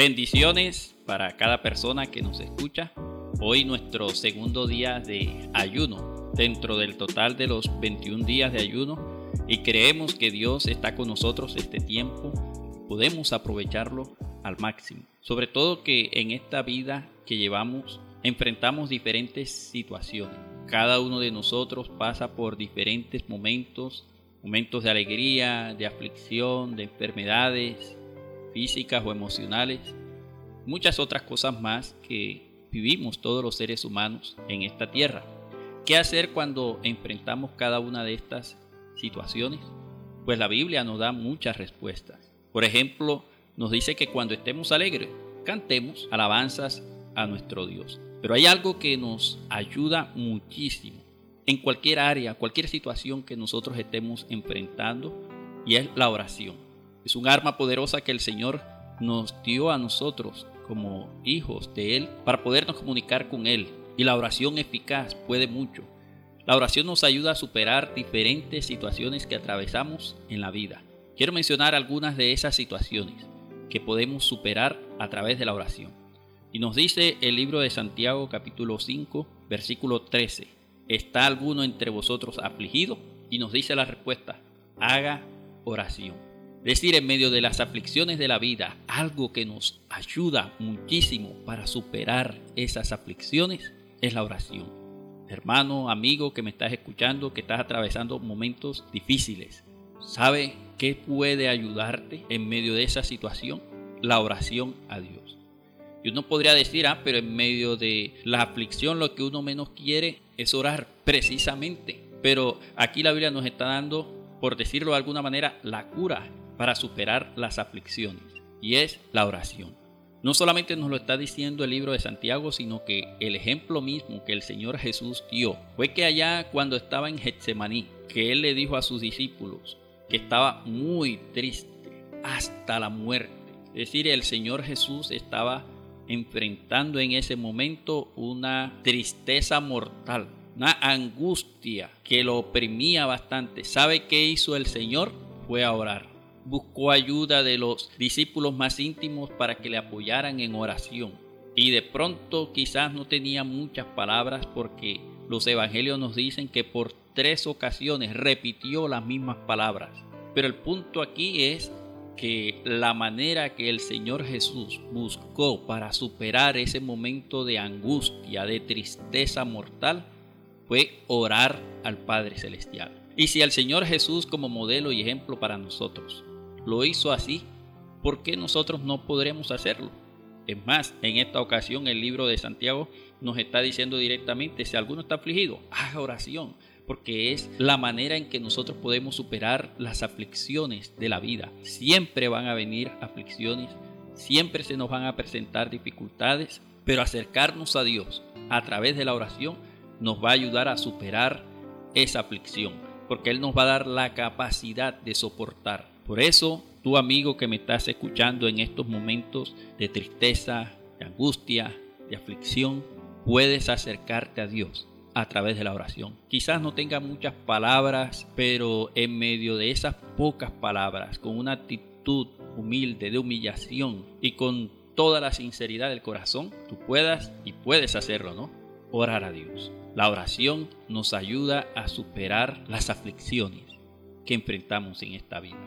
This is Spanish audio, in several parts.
Bendiciones para cada persona que nos escucha. Hoy nuestro segundo día de ayuno dentro del total de los 21 días de ayuno y creemos que Dios está con nosotros este tiempo. Podemos aprovecharlo al máximo. Sobre todo que en esta vida que llevamos enfrentamos diferentes situaciones. Cada uno de nosotros pasa por diferentes momentos, momentos de alegría, de aflicción, de enfermedades físicas o emocionales muchas otras cosas más que vivimos todos los seres humanos en esta tierra. ¿Qué hacer cuando enfrentamos cada una de estas situaciones? Pues la Biblia nos da muchas respuestas. Por ejemplo, nos dice que cuando estemos alegres, cantemos alabanzas a nuestro Dios. Pero hay algo que nos ayuda muchísimo en cualquier área, cualquier situación que nosotros estemos enfrentando, y es la oración. Es un arma poderosa que el Señor nos dio a nosotros como hijos de Él para podernos comunicar con Él. Y la oración eficaz puede mucho. La oración nos ayuda a superar diferentes situaciones que atravesamos en la vida. Quiero mencionar algunas de esas situaciones que podemos superar a través de la oración. Y nos dice el libro de Santiago capítulo 5 versículo 13. ¿Está alguno entre vosotros afligido? Y nos dice la respuesta, haga oración decir, en medio de las aflicciones de la vida, algo que nos ayuda muchísimo para superar esas aflicciones es la oración. Hermano, amigo que me estás escuchando, que estás atravesando momentos difíciles, ¿sabe qué puede ayudarte en medio de esa situación? La oración a Dios. Y uno podría decir, ah, pero en medio de la aflicción lo que uno menos quiere es orar, precisamente. Pero aquí la Biblia nos está dando, por decirlo de alguna manera, la cura para superar las aflicciones, y es la oración. No solamente nos lo está diciendo el libro de Santiago, sino que el ejemplo mismo que el Señor Jesús dio fue que allá cuando estaba en Getsemaní, que Él le dijo a sus discípulos que estaba muy triste hasta la muerte. Es decir, el Señor Jesús estaba enfrentando en ese momento una tristeza mortal, una angustia que lo oprimía bastante. ¿Sabe qué hizo el Señor? Fue a orar buscó ayuda de los discípulos más íntimos para que le apoyaran en oración. Y de pronto quizás no tenía muchas palabras porque los evangelios nos dicen que por tres ocasiones repitió las mismas palabras. Pero el punto aquí es que la manera que el Señor Jesús buscó para superar ese momento de angustia, de tristeza mortal, fue orar al Padre Celestial. Y si el Señor Jesús como modelo y ejemplo para nosotros lo hizo así, ¿por qué nosotros no podremos hacerlo? Es más, en esta ocasión el libro de Santiago nos está diciendo directamente, si alguno está afligido, haga oración, porque es la manera en que nosotros podemos superar las aflicciones de la vida. Siempre van a venir aflicciones, siempre se nos van a presentar dificultades, pero acercarnos a Dios a través de la oración nos va a ayudar a superar esa aflicción, porque Él nos va a dar la capacidad de soportar por eso, tu amigo que me estás escuchando en estos momentos de tristeza, de angustia, de aflicción, puedes acercarte a Dios a través de la oración. Quizás no tenga muchas palabras, pero en medio de esas pocas palabras, con una actitud humilde, de humillación y con toda la sinceridad del corazón, tú puedas y puedes hacerlo, ¿no? Orar a Dios. La oración nos ayuda a superar las aflicciones que enfrentamos en esta vida.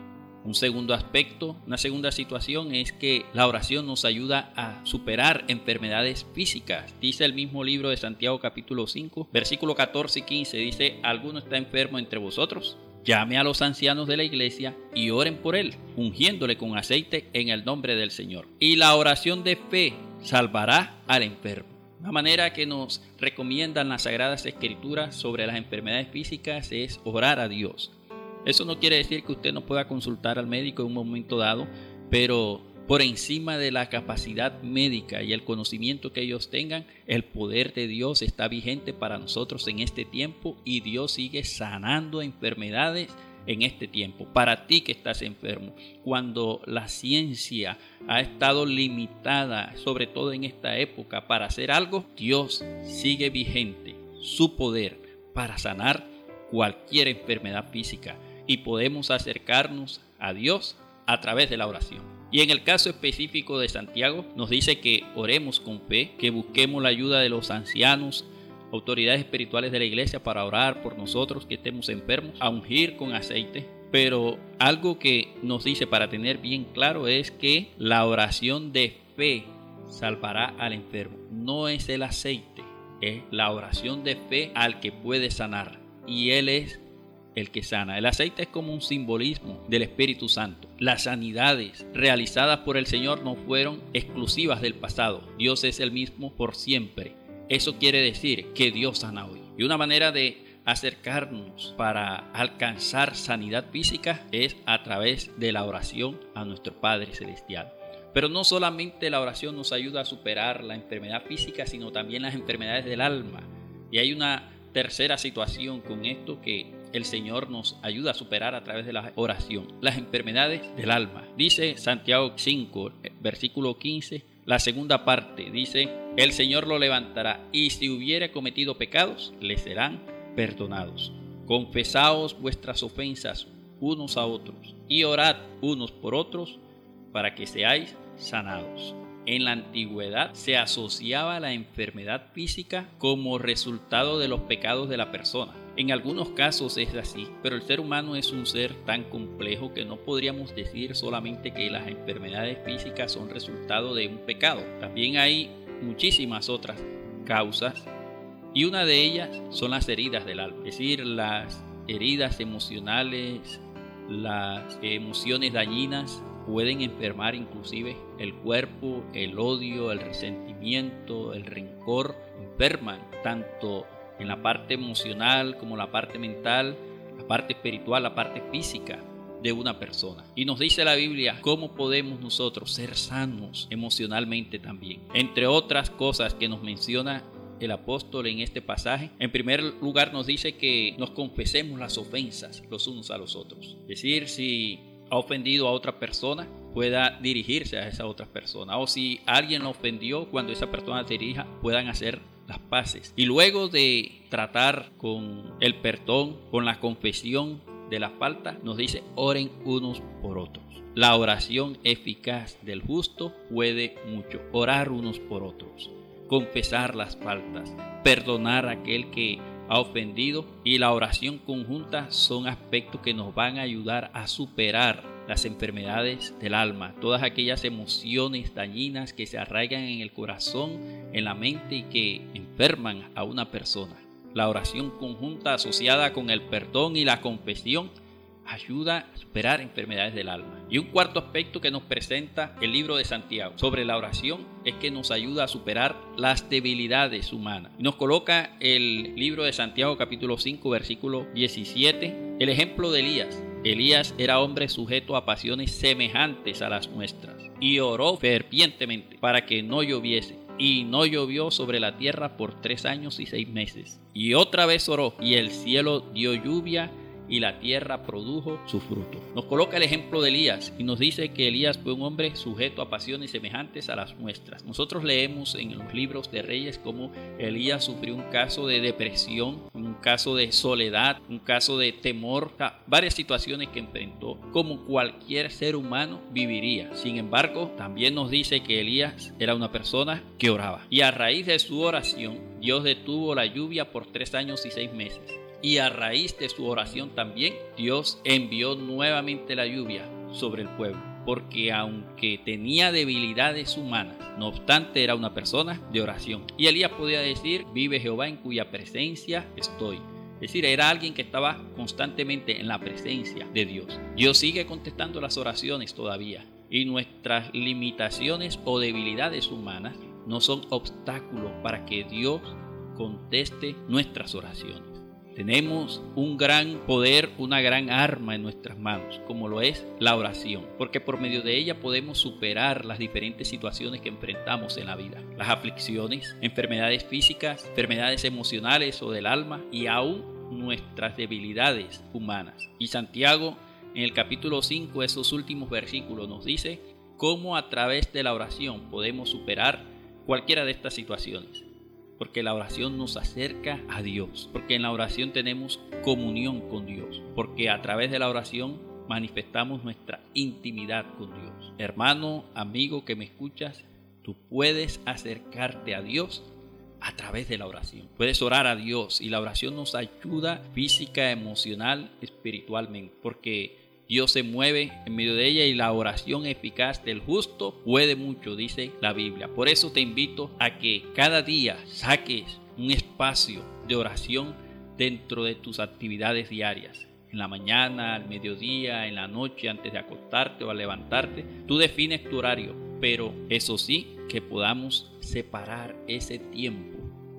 Un segundo aspecto, una segunda situación es que la oración nos ayuda a superar enfermedades físicas. Dice el mismo libro de Santiago capítulo 5, versículo 14 y 15, dice, ¿alguno está enfermo entre vosotros? Llame a los ancianos de la iglesia y oren por él, ungiéndole con aceite en el nombre del Señor. Y la oración de fe salvará al enfermo. Una manera que nos recomiendan las Sagradas Escrituras sobre las enfermedades físicas es orar a Dios. Eso no quiere decir que usted no pueda consultar al médico en un momento dado, pero por encima de la capacidad médica y el conocimiento que ellos tengan, el poder de Dios está vigente para nosotros en este tiempo y Dios sigue sanando enfermedades en este tiempo. Para ti que estás enfermo, cuando la ciencia ha estado limitada, sobre todo en esta época, para hacer algo, Dios sigue vigente su poder para sanar cualquier enfermedad física y podemos acercarnos a Dios a través de la oración. Y en el caso específico de Santiago nos dice que oremos con fe, que busquemos la ayuda de los ancianos, autoridades espirituales de la iglesia para orar por nosotros que estemos enfermos, a ungir con aceite. Pero algo que nos dice para tener bien claro es que la oración de fe salvará al enfermo. No es el aceite, es la oración de fe al que puede sanar. Y Él es el que sana. El aceite es como un simbolismo del Espíritu Santo. Las sanidades realizadas por el Señor no fueron exclusivas del pasado. Dios es el mismo por siempre. Eso quiere decir que Dios sana hoy. Y una manera de acercarnos para alcanzar sanidad física es a través de la oración a nuestro Padre Celestial. Pero no solamente la oración nos ayuda a superar la enfermedad física, sino también las enfermedades del alma. Y hay una tercera situación con esto que el Señor nos ayuda a superar a través de la oración. Las enfermedades del alma. Dice Santiago 5, versículo 15, la segunda parte. Dice, el Señor lo levantará y si hubiere cometido pecados, le serán perdonados. Confesaos vuestras ofensas unos a otros y orad unos por otros para que seáis sanados. En la antigüedad se asociaba la enfermedad física como resultado de los pecados de la persona. En algunos casos es así, pero el ser humano es un ser tan complejo que no podríamos decir solamente que las enfermedades físicas son resultado de un pecado. También hay muchísimas otras causas y una de ellas son las heridas del alma, es decir, las heridas emocionales, las emociones dañinas pueden enfermar inclusive el cuerpo, el odio, el resentimiento, el rencor, enferman tanto en la parte emocional como la parte mental, la parte espiritual, la parte física de una persona. Y nos dice la Biblia cómo podemos nosotros ser sanos emocionalmente también. Entre otras cosas que nos menciona el apóstol en este pasaje. En primer lugar nos dice que nos confesemos las ofensas los unos a los otros. Es decir, si ofendido a otra persona, pueda dirigirse a esa otra persona. O si alguien lo ofendió, cuando esa persona se dirija, puedan hacer las paces. Y luego de tratar con el perdón, con la confesión de la falta, nos dice, oren unos por otros. La oración eficaz del justo puede mucho. Orar unos por otros confesar las faltas, perdonar a aquel que ha ofendido y la oración conjunta son aspectos que nos van a ayudar a superar las enfermedades del alma, todas aquellas emociones dañinas que se arraigan en el corazón, en la mente y que enferman a una persona. La oración conjunta asociada con el perdón y la confesión ayuda a superar enfermedades del alma. Y un cuarto aspecto que nos presenta el libro de Santiago sobre la oración es que nos ayuda a superar las debilidades humanas. Nos coloca el libro de Santiago capítulo 5 versículo 17 el ejemplo de Elías. Elías era hombre sujeto a pasiones semejantes a las nuestras y oró fervientemente para que no lloviese y no llovió sobre la tierra por tres años y seis meses. Y otra vez oró, y el cielo dio lluvia y la tierra produjo su fruto. Nos coloca el ejemplo de Elías y nos dice que Elías fue un hombre sujeto a pasiones semejantes a las nuestras. Nosotros leemos en los libros de reyes cómo Elías sufrió un caso de depresión, un caso de soledad, un caso de temor, varias situaciones que enfrentó como cualquier ser humano viviría. Sin embargo, también nos dice que Elías era una persona que oraba y a raíz de su oración Dios detuvo la lluvia por tres años y seis meses y a raíz de su oración también Dios envió nuevamente la lluvia sobre el pueblo. Porque aunque tenía debilidades humanas, no obstante era una persona de oración. Y Elías podía decir, vive Jehová en cuya presencia estoy. Es decir, era alguien que estaba constantemente en la presencia de Dios. Dios sigue contestando las oraciones todavía. Y nuestras limitaciones o debilidades humanas no son obstáculos para que Dios conteste nuestras oraciones. Tenemos un gran poder, una gran arma en nuestras manos, como lo es la oración, porque por medio de ella podemos superar las diferentes situaciones que enfrentamos en la vida, las aflicciones, enfermedades físicas, enfermedades emocionales o del alma y aún nuestras debilidades humanas. Y Santiago en el capítulo 5, esos últimos versículos nos dice cómo a través de la oración podemos superar cualquiera de estas situaciones porque la oración nos acerca a Dios, porque en la oración tenemos comunión con Dios, porque a través de la oración manifestamos nuestra intimidad con Dios. Hermano, amigo que me escuchas, tú puedes acercarte a Dios a través de la oración. Puedes orar a Dios y la oración nos ayuda física, emocional, espiritualmente, porque Dios se mueve en medio de ella y la oración eficaz del justo puede mucho, dice la Biblia. Por eso te invito a que cada día saques un espacio de oración dentro de tus actividades diarias. En la mañana, al mediodía, en la noche, antes de acostarte o al levantarte. Tú defines tu horario, pero eso sí, que podamos separar ese tiempo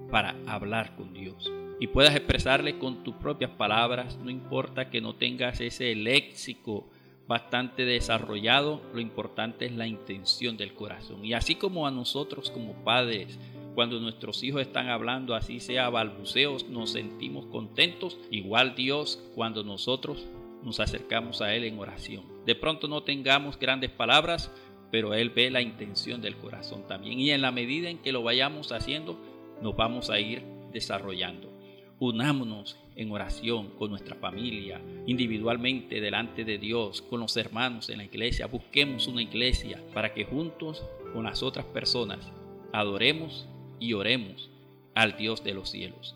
para hablar con Dios y puedas expresarle con tus propias palabras, no importa que no tengas ese léxico bastante desarrollado, lo importante es la intención del corazón. Y así como a nosotros como padres, cuando nuestros hijos están hablando, así sea balbuceos, nos sentimos contentos, igual Dios cuando nosotros nos acercamos a Él en oración. De pronto no tengamos grandes palabras, pero Él ve la intención del corazón también. Y en la medida en que lo vayamos haciendo, nos vamos a ir desarrollando. Unámonos en oración con nuestra familia, individualmente delante de Dios, con los hermanos en la iglesia. Busquemos una iglesia para que juntos con las otras personas adoremos y oremos al Dios de los cielos.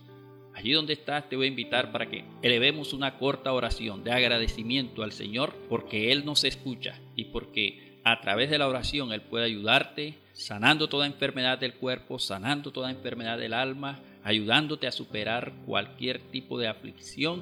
Allí donde estás te voy a invitar para que elevemos una corta oración de agradecimiento al Señor porque Él nos escucha y porque a través de la oración Él puede ayudarte sanando toda enfermedad del cuerpo, sanando toda enfermedad del alma, ayudándote a superar cualquier tipo de aflicción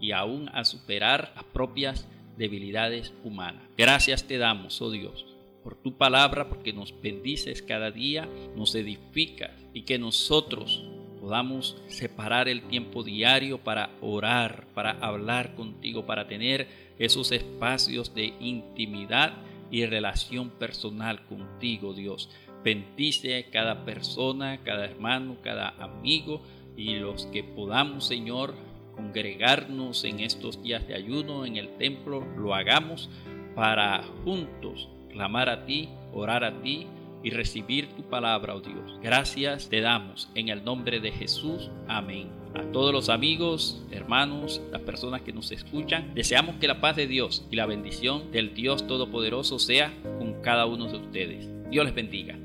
y aún a superar las propias debilidades humanas. Gracias te damos, oh Dios, por tu palabra, porque nos bendices cada día, nos edificas y que nosotros podamos separar el tiempo diario para orar, para hablar contigo, para tener esos espacios de intimidad y relación personal contigo, Dios. Bendice a cada persona, cada hermano, cada amigo y los que podamos, Señor, congregarnos en estos días de ayuno en el templo, lo hagamos para juntos clamar a ti, orar a ti y recibir tu palabra, oh Dios. Gracias te damos en el nombre de Jesús. Amén. A todos los amigos, hermanos, las personas que nos escuchan, deseamos que la paz de Dios y la bendición del Dios Todopoderoso sea con cada uno de ustedes. Dios les bendiga.